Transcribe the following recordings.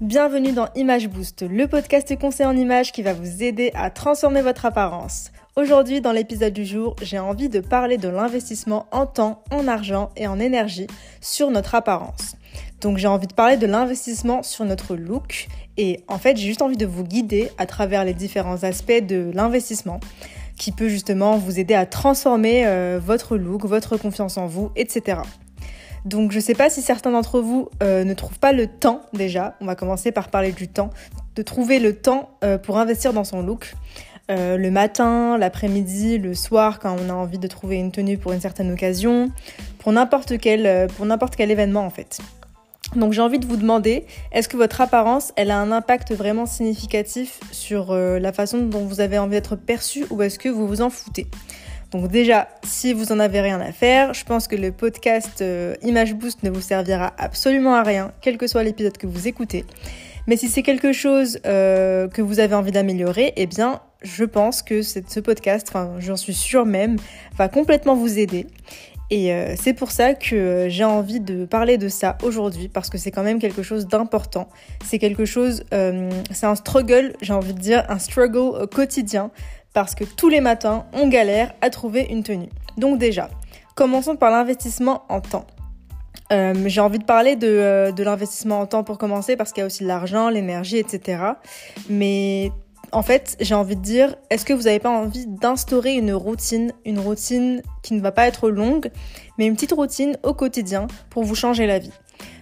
Bienvenue dans Image Boost, le podcast conseil en images qui va vous aider à transformer votre apparence. Aujourd'hui, dans l'épisode du jour, j'ai envie de parler de l'investissement en temps, en argent et en énergie sur notre apparence. Donc j'ai envie de parler de l'investissement sur notre look et en fait j'ai juste envie de vous guider à travers les différents aspects de l'investissement qui peut justement vous aider à transformer euh, votre look, votre confiance en vous, etc. Donc je ne sais pas si certains d'entre vous euh, ne trouvent pas le temps déjà, on va commencer par parler du temps, de trouver le temps euh, pour investir dans son look. le matin, l'après-midi, le soir, quand on a envie de trouver une tenue pour une certaine occasion, pour n'importe quel, pour quel événement en fait. Donc j'ai envie de vous demander, est-ce que votre apparence, elle a un impact vraiment significatif sur euh, la façon dont vous avez envie d'être perçu ou est-ce que vous vous en foutez? Donc déjà, si vous en avez rien à faire, je pense que le podcast euh, Image Boost ne vous servira absolument à rien, quel que soit l'épisode que vous écoutez. Mais si c'est quelque chose euh, que vous avez envie d'améliorer, eh bien, je pense que ce podcast, j'en suis sûre même, va complètement vous aider. Et euh, c'est pour ça que j'ai envie de parler de ça aujourd'hui, parce que c'est quand même quelque chose d'important. C'est quelque chose, c'est un struggle, j'ai envie de dire, un struggle quotidien, parce que tous les matins, on galère à trouver une tenue. Donc déjà, commençons par l'investissement en temps. j'ai envie de parler de, de l'investissement en temps pour commencer, parce qu'il y a aussi l'argent, l'énergie, etc. Mais en fait, j'ai envie de dire, est-ce que vous n'avez pas envie d'instaurer une routine, une routine qui ne va pas être longue, mais une petite routine au quotidien pour vous changer la vie?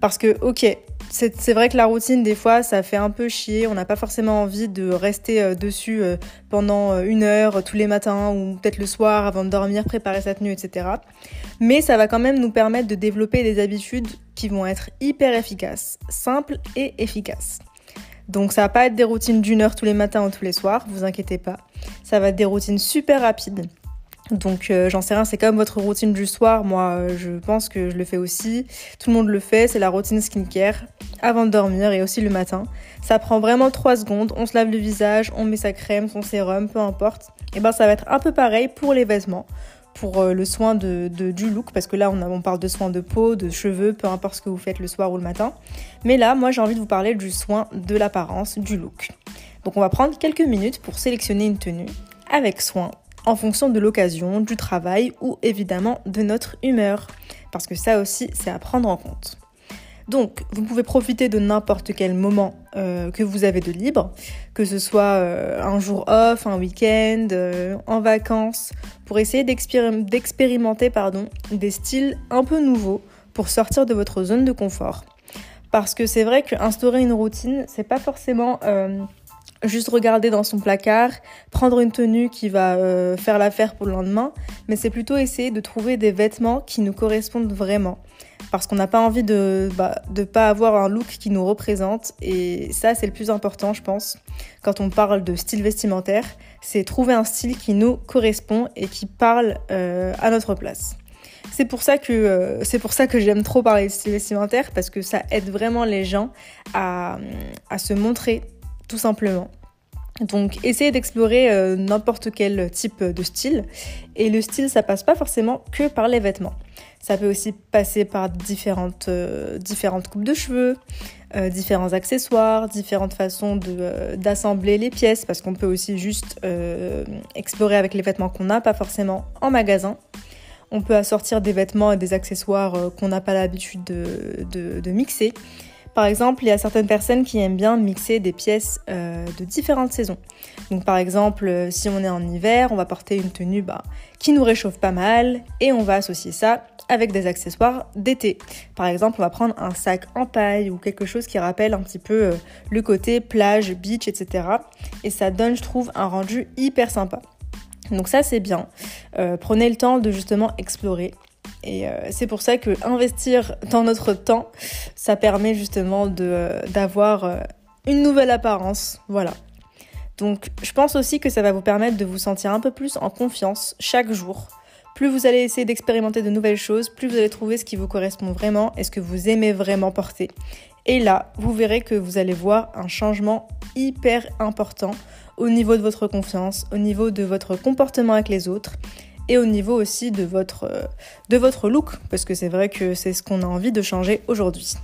Parce que, ok, c'est vrai que la routine, des fois, ça fait un peu chier, on n'a pas forcément envie de rester euh, dessus euh, pendant euh, une heure tous les matins ou peut-être le soir avant de dormir, préparer sa tenue, etc. Mais ça va quand même nous permettre de développer des habitudes qui vont être hyper efficaces, simples et efficaces. Donc ça va pas être des routines d'une heure tous les matins ou tous les soirs, vous inquiétez pas. Ça va être des routines super rapides. Donc euh, j'en sais rien, c'est comme votre routine du soir. Moi, euh, je pense que je le fais aussi. Tout le monde le fait, c'est la routine skincare avant de dormir et aussi le matin. Ça prend vraiment 3 secondes. On se lave le visage, on met sa crème, son sérum, peu importe. Et ben ça va être un peu pareil pour les vêtements pour euh, le soin de, du look, parce que là on, on parle de soin de peau, de cheveux, peu importe ce que vous faites le soir ou le matin. Mais là, moi j'ai envie de vous parler du soin de l'apparence, du look. Donc on va prendre quelques minutes pour sélectionner une tenue avec soin en fonction de l'occasion, du travail ou évidemment de notre humeur. Parce que ça aussi, c'est à prendre en compte. Donc, vous pouvez profiter de n'importe quel moment euh, que vous avez de libre, que ce soit euh, un jour off, un week-end, euh, en vacances, pour essayer d'expérimenter des styles un peu nouveaux pour sortir de votre zone de confort. Parce que c'est vrai qu'instaurer une routine, c'est pas forcément juste regarder dans son placard, prendre une tenue qui va faire l'affaire pour le lendemain, mais c'est plutôt essayer de trouver des vêtements qui nous correspondent vraiment parce qu'on n'a pas envie de ne bah, pas avoir un look qui nous représente. Et ça, c'est le plus important, je pense, quand on parle de style vestimentaire, c'est trouver un style qui nous correspond et qui parle euh, à notre place. C'est pour ça que euh, c'est pour ça que j'aime trop parler de style vestimentaire parce que ça aide vraiment les gens à, à se montrer tout simplement. Donc essayez d'explorer euh, n'importe quel type de style. Et le style, ça passe pas forcément que par les vêtements. Ça peut aussi passer par différentes, euh, différentes coupes de cheveux, euh, différents accessoires, différentes façons d'assembler les pièces, parce qu'on peut aussi juste explorer avec les vêtements qu'on n'a, pas forcément en magasin. On peut assortir des vêtements et des accessoires qu'on n'a pas l'habitude de, de mixer. Par exemple, il y a certaines personnes qui aiment bien mixer des pièces euh, de différentes saisons. Donc par exemple, euh, si on est en hiver, on va porter une tenue bah, qui nous réchauffe pas mal et on va associer ça avec des accessoires d'été. Par exemple, on va prendre un sac en paille ou quelque chose qui rappelle un petit peu euh, le côté plage, beach, etc. Et ça donne, je trouve, un rendu hyper sympa. Donc ça c'est bien. prenez le temps de justement explorer et euh, c'est pour ça que investir dans notre temps, ça permet justement euh, d'avoir euh, une nouvelle apparence. Voilà. Donc je pense aussi que ça va vous permettre de vous sentir un peu plus en confiance chaque jour. Plus vous allez essayer d'expérimenter de nouvelles choses, plus vous allez trouver ce qui vous correspond vraiment et ce que vous aimez vraiment porter. Et là, vous verrez que vous allez voir un changement hyper important au niveau de votre confiance, au niveau de votre comportement avec les autres et au niveau aussi de votre, de votre look, parce que c'est vrai que c'est ce qu'on a envie de changer aujourd'hui.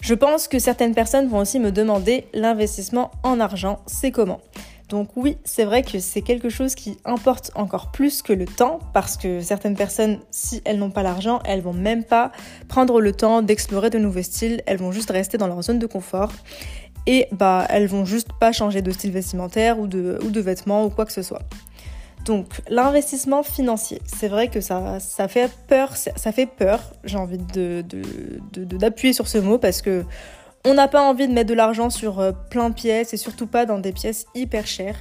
Je pense que certaines personnes vont aussi me demander l'investissement en argent, c'est comment? Donc oui, c'est vrai que c'est quelque chose qui importe encore plus que le temps, parce que certaines personnes, si elles n'ont pas l'argent, elles vont même pas prendre le temps d'explorer de nouveaux styles, elles vont juste rester dans leur zone de confort et bah elles vont juste pas changer de style vestimentaire ou de, ou de vêtements ou quoi que ce soit. Donc l'investissement financier, c'est vrai que ça, fait peur, ça fait peur, j'ai envie d'appuyer de, de, sur ce mot parce que on n'a pas envie de mettre de l'argent sur euh, plein de pièces et surtout pas dans des pièces hyper chères.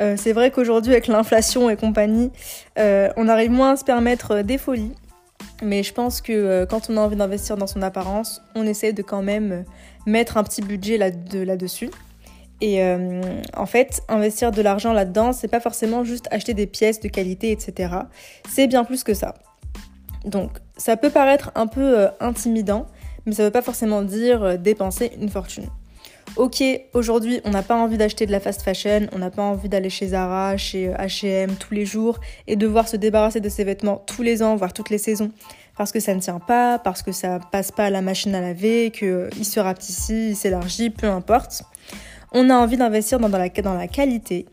Euh, c'est vrai qu'aujourd'hui avec l'inflation et compagnie, euh, on arrive moins à se permettre des folies. Mais je pense que quand on a envie d'investir dans son apparence, on essaie de quand même mettre un petit budget là-dessus. Et en fait, investir de l'argent là-dedans, c'est pas forcément juste acheter des pièces de qualité, etc. C'est bien plus que ça. Donc, ça peut paraître un peu intimidant, mais ça veut pas forcément dire euh, dépenser une fortune. Ok, aujourd'hui, on n'a pas envie d'acheter de la fast fashion, on n'a pas envie d'aller chez Zara, chez HM tous les jours et devoir se débarrasser de ses vêtements tous les ans, voire toutes les saisons, parce que ça ne tient pas, parce que ça passe pas à la machine à laver, qu'il euh, se rapetissit, il s'élargit, peu importe. On a envie d'investir dans, la, qualité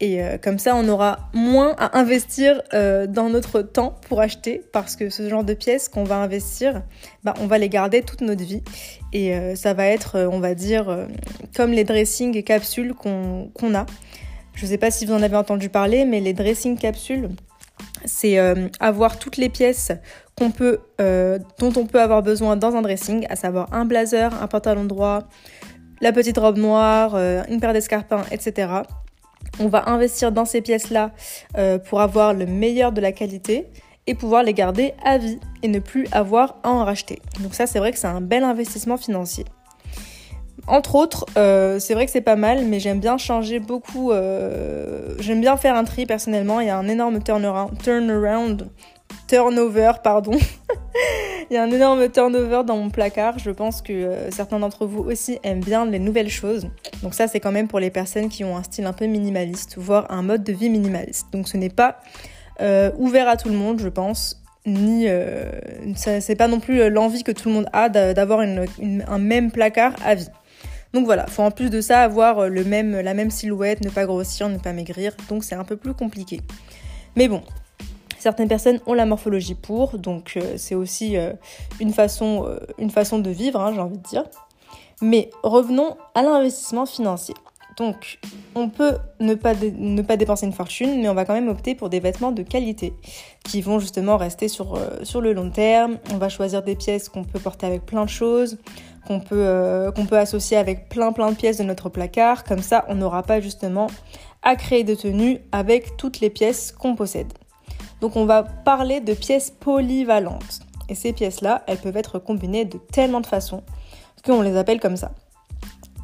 et euh, comme ça, on aura moins à investir euh, dans notre temps pour acheter, parce que ce genre de pièces qu'on va investir, bah, on va les garder toute notre vie. Et euh, ça va être, on va dire, comme les dressing capsules qu'on a. Je ne sais pas si vous en avez entendu parler, mais les dressing capsules, c'est avoir toutes les pièces dont on peut avoir besoin dans un dressing, à savoir un blazer, un pantalon droit, la petite robe noire, une paire d'escarpins, etc on va investir dans ces pièces-là euh, pour avoir le meilleur de la qualité et pouvoir les garder à vie et ne plus avoir à en racheter. Donc ça, c'est vrai que c'est un bel investissement financier. Entre autres, euh, c'est vrai que c'est pas mal, mais j'aime bien changer beaucoup. Euh, j'aime bien faire un tri personnellement. Il y a un énorme turnaround, turnaround turnover, pardon. Il y a un énorme turnover dans mon placard. Je pense que euh, certains d'entre vous aussi aiment bien les nouvelles choses. Donc ça, c'est quand même pour les personnes qui ont un style un peu minimaliste, voire un mode de vie minimaliste. Donc ce n'est pas euh, ouvert à tout le monde, je pense. Ni euh, c'est pas non plus l'envie que tout le monde a d'avoir un même placard à vie. Donc voilà, faut en plus de ça avoir le même, la même silhouette, ne pas grossir, ne pas maigrir. Donc c'est un peu plus compliqué. Mais bon, Certaines personnes ont la morphologie pour, donc euh, c'est aussi euh, une, façon, euh, une façon de vivre, hein, j'ai envie de dire. Mais revenons à l'investissement financier. Donc, on peut ne pas, dépenser une fortune, mais on va quand même opter pour des vêtements de qualité qui vont justement rester sur, le long terme. On va choisir des pièces qu'on peut porter avec plein de choses, qu'on peut, qu'on peut associer avec plein plein de pièces de notre placard. Comme ça, on n'aura pas justement à créer de tenues avec toutes les pièces qu'on possède. Donc on va parler de pièces polyvalentes. Et ces pièces-là, elles peuvent être combinées de tellement de façons qu'on les appelle comme ça.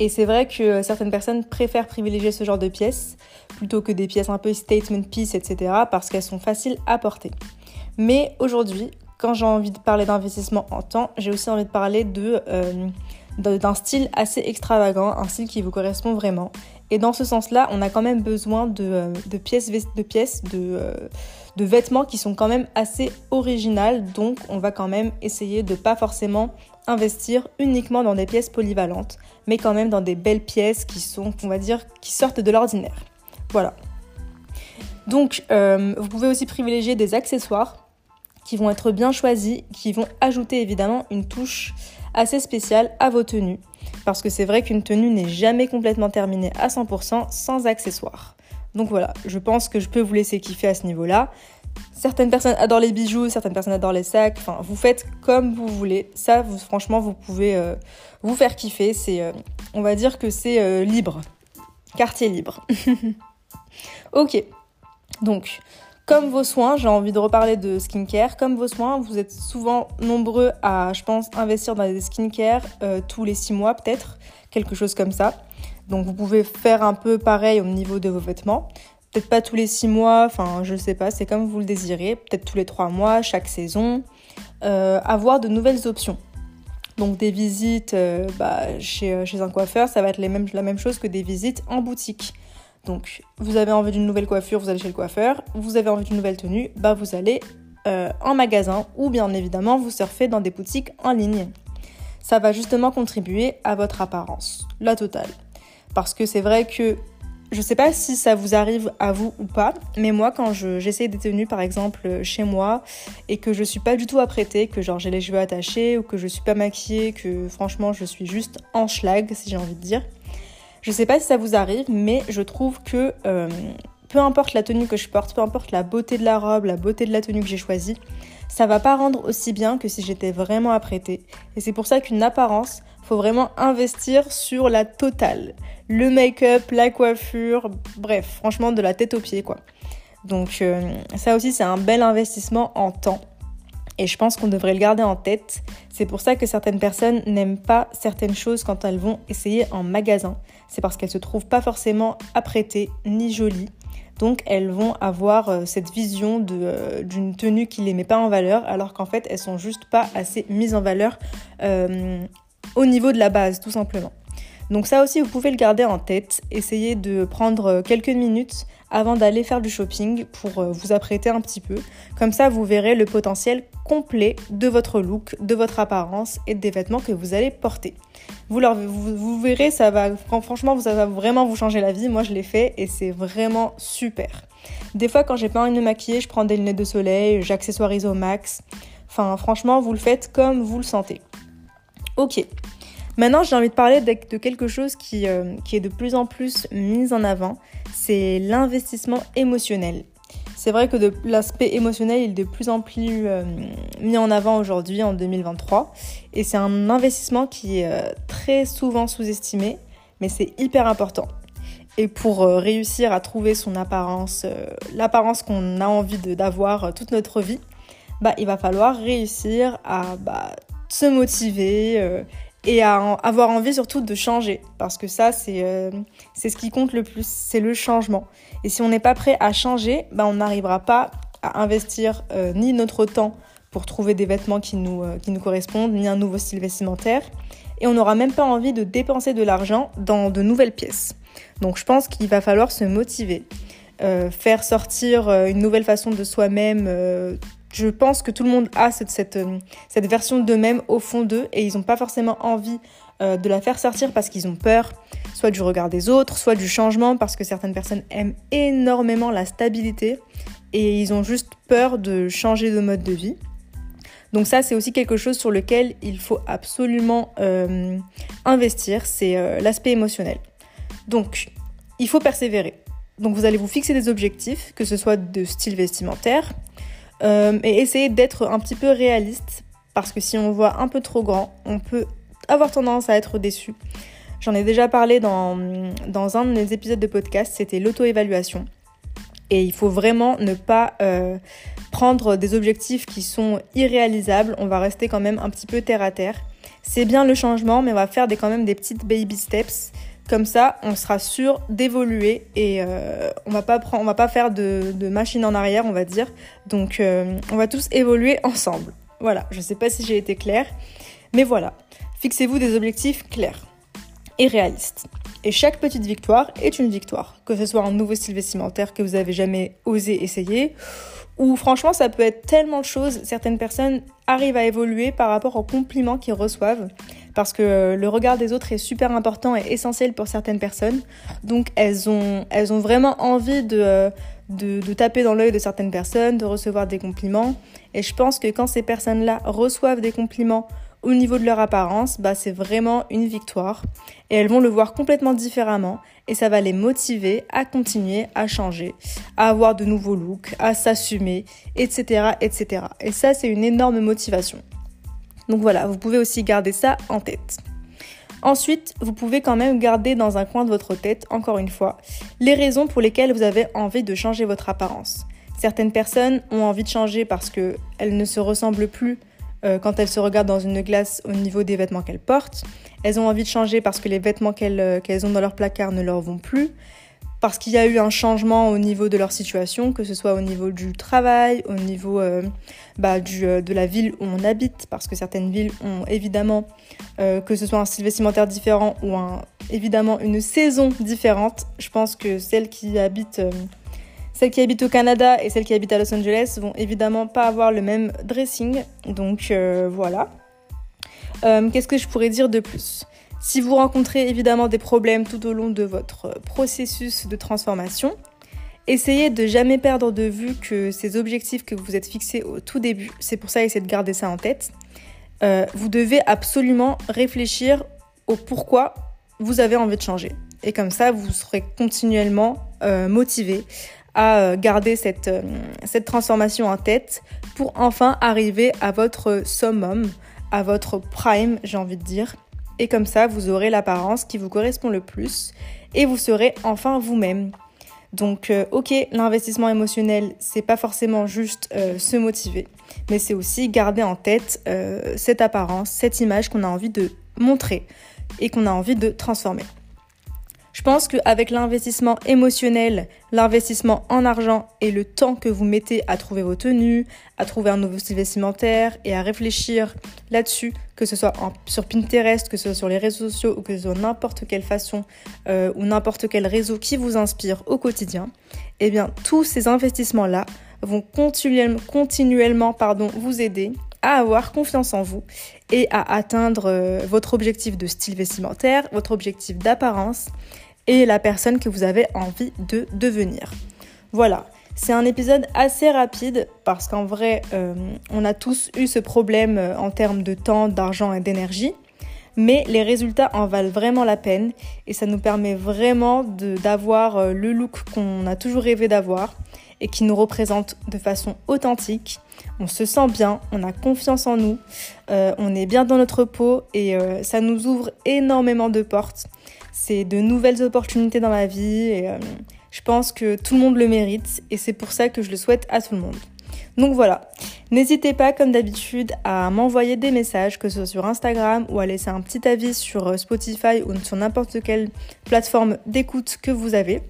Et c'est vrai que certaines personnes préfèrent privilégier ce genre de pièces plutôt que des pièces un peu statement piece, etc. parce qu'elles sont faciles à porter. Mais aujourd'hui, quand j'ai envie de parler d'investissement en temps, j'ai aussi envie de parler euh, d'un style assez extravagant, un style qui vous correspond vraiment. Et dans ce sens-là, on a quand même besoin de, euh, pièces, de, pièces euh, de, vêtements qui sont quand même assez originales. Donc, on va quand même essayer de pas forcément investir uniquement dans des pièces polyvalentes, mais quand même dans des belles pièces qui sont, on va dire, qui sortent de l'ordinaire. Voilà. Donc, euh, vous pouvez aussi privilégier des accessoires qui vont être bien choisis, qui vont ajouter évidemment une touche assez spéciale à vos tenues parce que c'est vrai qu'une tenue n'est jamais complètement terminée à 100% sans accessoires. Donc voilà, je pense que je peux vous laisser kiffer à ce niveau-là. Certaines personnes adorent les bijoux, certaines personnes adorent les sacs. Enfin, vous faites comme vous voulez. Ça, franchement, vous pouvez euh, vous faire kiffer. C'est, euh, on va dire que c'est euh, libre, quartier libre. ok. Donc, comme vos soins, j'ai envie de reparler de skincare. Comme vos soins, vous êtes souvent nombreux à, je pense, investir dans des skincare euh, tous les six mois peut-être, quelque chose comme ça. Donc vous pouvez faire un peu pareil au niveau de vos vêtements. Peut-être pas tous les six mois, enfin je sais pas, c'est comme vous le désirez. Peut-être tous les trois mois, chaque saison. Euh, avoir de nouvelles options. Donc des visites euh, bah, chez, un coiffeur, ça va être la même chose que des visites en boutique. Donc, vous avez envie d'une nouvelle coiffure, vous allez chez le coiffeur. Vous avez envie d'une nouvelle tenue, bah vous allez euh, en magasin ou bien évidemment vous surfez dans des boutiques en ligne. ça va justement contribuer à votre apparence, la totale. Parce que c'est vrai que je sais pas si ça vous arrive à vous ou pas, mais moi quand j'essaie des tenues par exemple chez moi et que je suis pas du tout apprêtée, que genre j'ai les cheveux attachés ou que je suis pas maquillée, que franchement je suis juste en schlag si j'ai envie de dire. Je sais pas si ça vous arrive, mais je trouve que euh, peu importe la tenue que je porte, peu importe la beauté de la robe, la beauté de la tenue que j'ai choisie, ça va pas rendre aussi bien que si j'étais vraiment apprêtée. Et c'est pour ça qu'une apparence, faut vraiment investir sur la totale. Le make-up, la coiffure, bref, franchement de la tête aux pieds quoi. Donc euh, ça aussi c'est un bel investissement en temps. Et je pense qu'on devrait le garder en tête. C'est pour ça que certaines personnes n'aiment pas certaines choses quand elles vont essayer en magasin. C'est parce qu'elles se trouvent pas forcément apprêtées ni jolies. Donc elles vont avoir euh, cette vision euh, d'une tenue qui les met pas en valeur, alors qu'en fait elles sont juste pas assez mises en valeur au niveau de la base, tout simplement. Donc ça aussi, vous pouvez le garder en tête. Essayez de prendre quelques minutes avant d'aller faire du shopping pour euh, vous apprêter un petit peu. Comme ça, vous verrez le potentiel complet de votre look, de votre apparence et des vêtements que vous allez porter. Vous, verrez, ça va, franchement, ça va vraiment vous changer la vie. Moi, je l'ai fait et c'est vraiment super. Des fois, quand j'ai pas envie de me je prends des lunettes de soleil, j'accessoirise au max. Enfin, franchement, vous le faites comme vous le sentez. Ok. Maintenant, j'ai envie de parler de, quelque chose qui, euh, qui, est de plus en plus mis en avant, c'est l'investissement émotionnel. C'est vrai que l'aspect émotionnel est de plus en plus euh, mis en avant aujourd'hui, en 2023, et c'est un investissement qui est euh, très souvent sous-estimé, mais c'est hyper important. Et pour réussir à trouver son apparence, l'apparence qu'on a envie d'avoir toute notre vie, bah, il va falloir réussir à bah, se motiver et à avoir envie surtout de changer. Parce que ça, euh, c'est ce qui compte le plus, c'est le changement. Et si on n'est pas prêt à changer, bah, on n'arrivera pas à investir euh, ni notre temps pour trouver des vêtements qui nous, qui nous correspondent, ni un nouveau style vestimentaire. Et on n'aura même pas envie de dépenser de l'argent dans de nouvelles pièces. Donc je pense qu'il va falloir se motiver. faire sortir une nouvelle façon de soi-même je pense que tout le monde a cette, euh, version d'eux-mêmes au fond d'eux et ils n'ont pas forcément envie euh, de la faire sortir parce qu'ils ont peur, soit du regard des autres, soit du changement parce que certaines personnes aiment énormément la stabilité et ils ont juste peur de changer de mode de vie. Donc ça, c'est aussi quelque chose sur lequel il faut absolument euh, investir, c'est l'aspect émotionnel. Donc, il faut persévérer. Donc vous allez vous fixer des objectifs, que ce soit de style vestimentaire, euh, et essayer d'être un petit peu réaliste parce que si on voit un peu trop grand, on peut avoir tendance à être déçu. J'en ai déjà parlé dans, dans un des épisodes de podcast, c'était l'auto-évaluation. Et il faut vraiment ne pas euh, prendre des objectifs qui sont irréalisables. On va rester quand même un petit peu terre à terre. C'est bien le changement, mais on va faire des, quand même des petites baby steps comme ça, on sera sûr d'évoluer et euh, on va pas va pas faire de, machine en arrière, on va dire. Donc, euh, on va tous évoluer ensemble. Voilà. Je sais pas si j'ai été claire, mais voilà. Fixez-vous des objectifs clairs et réalistes. Et chaque petite victoire est une victoire, que ce soit un nouveau style vestimentaire que vous avez jamais osé essayer, ou franchement ça peut être tellement de choses. Certaines personnes arrivent à évoluer par rapport aux compliments qu'ils reçoivent parce que euh, le regard des autres est super important et essentiel pour certaines personnes. Donc elles ont, elles ont vraiment envie de, euh, de, de taper dans l'œil de certaines personnes, de recevoir des compliments. Et je pense que quand ces personnes-là reçoivent des compliments au niveau de leur apparence, bah, c'est vraiment une victoire. Et elles vont le voir complètement différemment. Et ça va les motiver à continuer à changer, à avoir de nouveaux looks, à s'assumer, etc., etc. Et ça, c'est une énorme motivation. Donc voilà, vous pouvez aussi garder ça en tête. Ensuite, vous pouvez quand même garder dans un coin de votre tête, encore une fois, les raisons pour lesquelles vous avez envie de changer votre apparence. Certaines personnes ont envie de changer parce qu'elles ne se ressemblent plus euh, quand elles se regardent dans une glace au niveau des vêtements qu'elles portent. Elles ont envie de changer parce que les vêtements qu'elles euh, ont dans leur placard ne leur vont plus parce qu'il y a eu un changement au niveau de leur situation, que ce soit au niveau du travail, au niveau euh, bah, de la ville où on habite, parce que certaines villes ont évidemment, que ce soit un style vestimentaire différent ou évidemment une saison différente. Je pense que celles qui habitent, celles qui habitent au Canada et celles qui habitent à Los Angeles vont évidemment pas avoir le même dressing, donc voilà. Euh, qu'est-ce que je pourrais dire de plus? Si vous rencontrez évidemment des problèmes tout au long de votre processus de transformation, essayez de jamais perdre de vue que ces objectifs que vous êtes fixés au tout début, c'est pour ça essayez de garder ça en tête. Euh, vous devez absolument réfléchir au pourquoi vous avez envie de changer. Et comme ça, vous serez continuellement euh, motivé à euh, garder cette, euh, cette transformation en tête pour enfin arriver à votre summum, à votre prime, j'ai envie de dire. Et comme ça, vous aurez l'apparence qui vous correspond le plus et vous serez enfin vous-même. Donc, ok, l'investissement émotionnel, c'est pas forcément juste se motiver, mais c'est aussi garder en tête cette apparence, cette image qu'on a envie de montrer et qu'on a envie de transformer. Je pense qu'avec l'investissement émotionnel, l'investissement en argent et le temps que vous mettez à trouver vos tenues, à trouver un nouveau style vestimentaire et à réfléchir là-dessus, que ce soit sur Pinterest, que ce soit sur les réseaux sociaux ou que ce soit n'importe quelle façon euh, ou n'importe quel réseau qui vous inspire au quotidien, eh bien tous ces investissements-là vont continuellement, continuellement pardon, vous aider à avoir confiance en vous et à atteindre euh, votre objectif de style vestimentaire, votre objectif d'apparence et la personne que vous avez envie de devenir. Voilà, c'est un épisode assez rapide parce qu'en vrai, euh, on a tous eu ce problème euh, en termes de temps, d'argent et d'énergie. Mais les résultats en valent vraiment la peine et ça nous permet vraiment d'avoir le look qu'on a toujours rêvé d'avoir et qui nous représente de façon authentique. On se sent bien, on a confiance en nous, euh, on est bien dans notre peau et euh, ça nous ouvre énormément de portes. C'est de nouvelles opportunités dans la vie et euh, je pense que tout le monde le mérite et c'est pour ça que je le souhaite à tout le monde. Donc voilà, n'hésitez pas comme d'habitude à m'envoyer des messages, que ce soit sur Instagram ou à laisser un petit avis sur Spotify ou sur n'importe quelle plateforme d'écoute que vous avez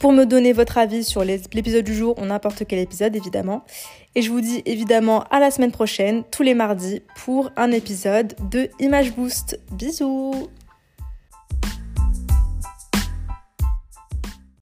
pour me donner votre avis sur l'épisode du jour ou n'importe quel épisode évidemment. Et je vous dis évidemment à la semaine prochaine, tous les mardis, pour un épisode de Image Boost. Bisous